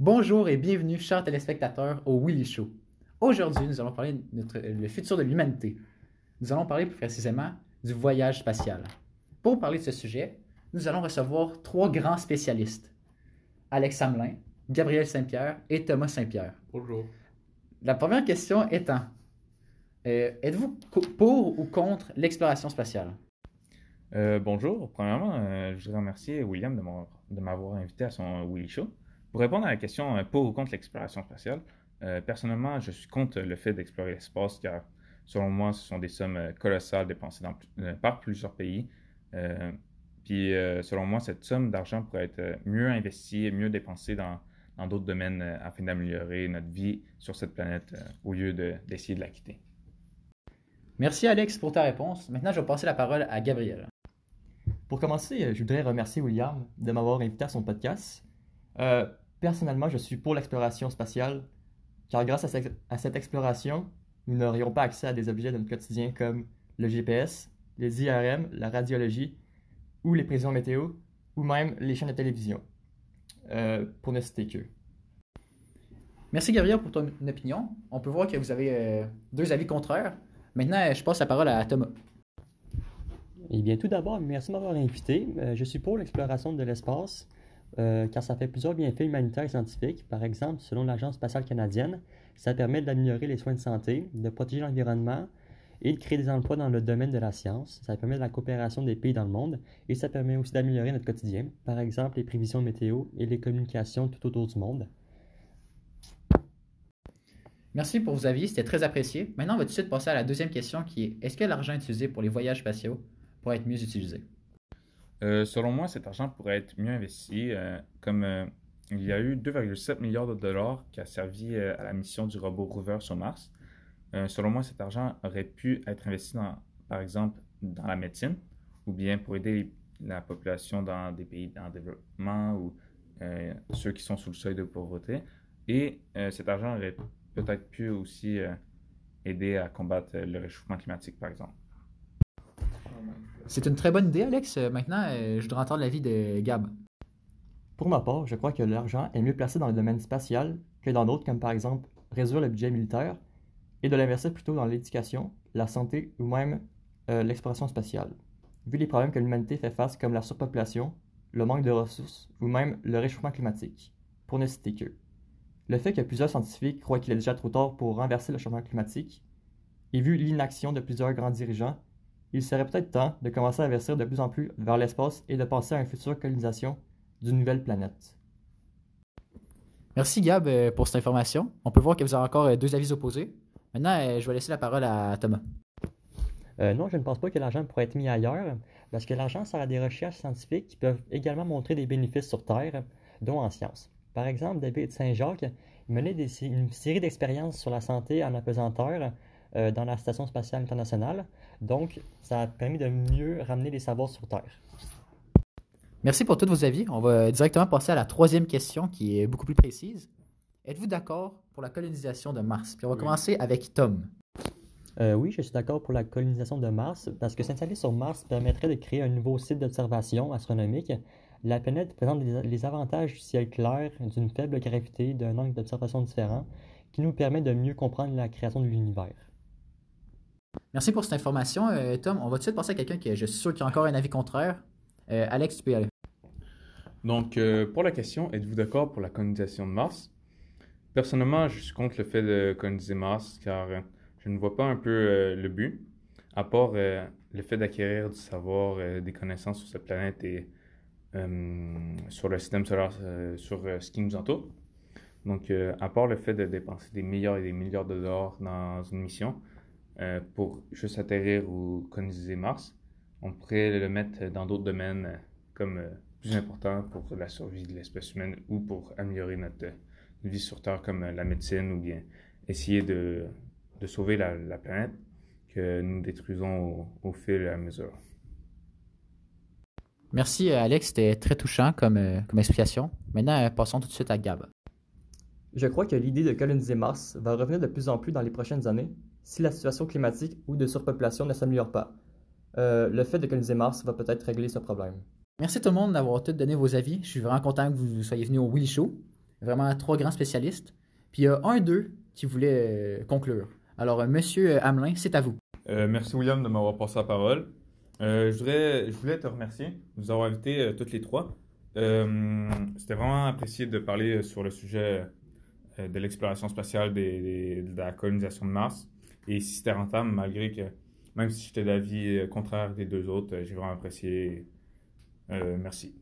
Bonjour et bienvenue, chers téléspectateurs, au Willy Show. Aujourd'hui, nous allons parler de notre, le futur de l'humanité. Nous allons parler plus précisément du voyage spatial. Pour parler de ce sujet, nous allons recevoir trois grands spécialistes Alex Samelin, Gabriel Saint-Pierre et Thomas Saint-Pierre. Bonjour. La première question étant euh, êtes-vous pour ou contre l'exploration spatiale? Euh, bonjour. Premièrement, euh, je voudrais remercier William de m'avoir- de m'avoir invité à son Willy Show. Pour répondre à la question euh, pour ou contre l'exploration spatiale, euh, personnellement, je suis contre le fait d'explorer l'espace car, selon moi, ce sont des sommes euh, colossales dépensées dans euh, par plusieurs pays. Euh, puis, euh, selon moi, cette somme d'argent pourrait être mieux investie et mieux dépensée dans dans d'autres domaines euh, afin d'améliorer notre vie sur cette planète euh, au lieu de- d'essayer de la quitter. Merci Alex pour ta réponse. Maintenant, je vais passer la parole à Gabriel. Pour commencer, je voudrais remercier William de m'avoir invité à son podcast. Euh, personnellement, je suis pour l'exploration spatiale, car grâce à, cette- à cette exploration, nous n'aurions pas accès à des objets de notre quotidien comme le GPS, les IRM, la radiologie, ou les prévisions météo, ou même les chaînes de télévision, euh, pour ne citer que. Merci Gabriel pour ton opinion. On peut voir que vous avez euh, deux avis contraires. Maintenant, euh, je passe la parole à Thomas. Eh bien, tout d'abord, merci de m'avoir invité. Euh, je suis pour l'exploration de l'espace, euh, car ça fait plusieurs bienfaits humanitaires et scientifiques. Par exemple, selon l'Agence spatiale canadienne, ça permet d'améliorer les soins de santé, de protéger l'environnement et de créer des emplois dans le domaine de la science. Ça permet de la coopération des pays dans le monde et ça permet aussi d'améliorer notre quotidien. Par exemple, les prévisions météo et les communications tout autour du monde. Merci pour vos avis, c'était très apprécié. Maintenant, on va tout de suite passer à la deuxième question qui est est-ce que l'argent utilisé pour les voyages spatiaux pourrait être mieux utilisé? Euh, selon moi, cet argent pourrait être mieux investi, euh, comme euh, il y a eu 2,7 milliards de dollars qui a servi à la mission du robot Rover sur Mars. Selon moi, cet argent aurait pu être investi, par exemple, dans la médecine, ou bien pour aider la population dans des pays en développement ou ceux qui sont sous le seuil de pauvreté. Et cet argent aurait peut-être pu aussi aider à combattre le réchauffement climatique, par exemple. C'est une très bonne idée, Alex. Euh, Maintenant, euh, je voudrais entendre l'avis de Gab. Pour ma part, je crois que l'argent est mieux placé dans le domaine spatial que dans d'autres, comme par exemple réduire le budget militaire et de l'investir plutôt dans l'éducation, la santé ou même euh, l'exploration spatiale. Vu les problèmes que l'humanité fait face comme la surpopulation, le manque de ressources ou même le réchauffement climatique, pour ne citer que. Le fait que plusieurs scientifiques croient qu'il est déjà trop tard pour renverser le changement climatique, et vu l'inaction de plusieurs grands dirigeants, il serait peut-être temps de commencer à investir de plus en plus vers l'espace et de penser à une future colonisation d'une nouvelle planète. Merci Gab euh, pour cette information. On peut voir que vous avez encore euh, deux avis opposés. Maintenant, euh, je vais laisser la parole à Thomas. Euh, non, je ne pense pas que l'argent pourrait être mis ailleurs, parce que l'argent sert à des recherches scientifiques qui peuvent également montrer des bénéfices sur Terre, dont en sciences. Par exemple, David Saint-Jacques menait des- une série d'expériences sur la santé en apesanteur euh, dans la Station spatiale internationale, donc ça a permis de mieux ramener les savoirs sur Terre. Merci pour tous vos avis. On va directement passer à la troisième question qui est beaucoup plus précise. Êtes-vous d'accord pour la colonisation de Mars? Puis on va Oui. commencer avec Tom. Euh, oui, je suis d'accord pour la colonisation de Mars, parce que s'installer sur Mars permettrait de créer un nouveau site d'observation astronomique. La planète présente les, les avantages du ciel clair, d'une faible gravité, d'un angle d'observation différent, qui nous permet de mieux comprendre la création de l'univers. Merci pour cette information, euh, Tom. On va tout de suite passer à quelqu'un qui, je suis sûr, qui a encore un avis contraire. Euh, Alex, tu peux aller. Donc, euh, pour la question, êtes-vous d'accord pour la colonisation de Mars? Personnellement, je suis contre le fait de coloniser Mars car je ne vois pas un peu le but, à part le fait d'acquérir du savoir, des connaissances sur cette planète et sur le système solaire, sur ce qui nous entoure. Donc, à part le fait de dépenser des milliards et des milliards de dollars dans une mission euh, pour juste atterrir ou coloniser Mars, on pourrait le mettre dans d'autres domaines euh, comme euh, plus importants pour la survie de l'espèce humaine ou pour améliorer notre vie sur Terre comme la médecine ou bien essayer de, de sauver la, la planète que nous détruisons au, au fil et à mesure. Merci, Alex. C'était très touchant comme, comme explication. Maintenant, passons tout de suite à Gab. Je crois que l'idée de coloniser Mars va revenir de plus en plus dans les prochaines années si la situation climatique ou de surpopulation ne s'améliore pas. Euh, le fait de coloniser Mars va peut-être régler ce problème. Merci tout le monde d'avoir tous donné vos avis. Je suis vraiment content que vous soyez venus au Willy Show. Vraiment trois grands spécialistes. Puis il y a un d'eux qui voulait euh, conclure. Alors, euh, Monsieur Hamelin, c'est à vous. Euh, merci William de m'avoir passé la parole. Euh, je, voudrais, je voulais te remercier de nous avoir invités euh, toutes les trois. Euh, C'était vraiment apprécié de parler sur le sujet euh, de l'exploration spatiale des, des- de la colonisation de Mars. Et si c'était rentable, malgré que, même si j'étais d'avis euh, contraire des deux autres, euh, j'ai vraiment apprécié. Euh, merci.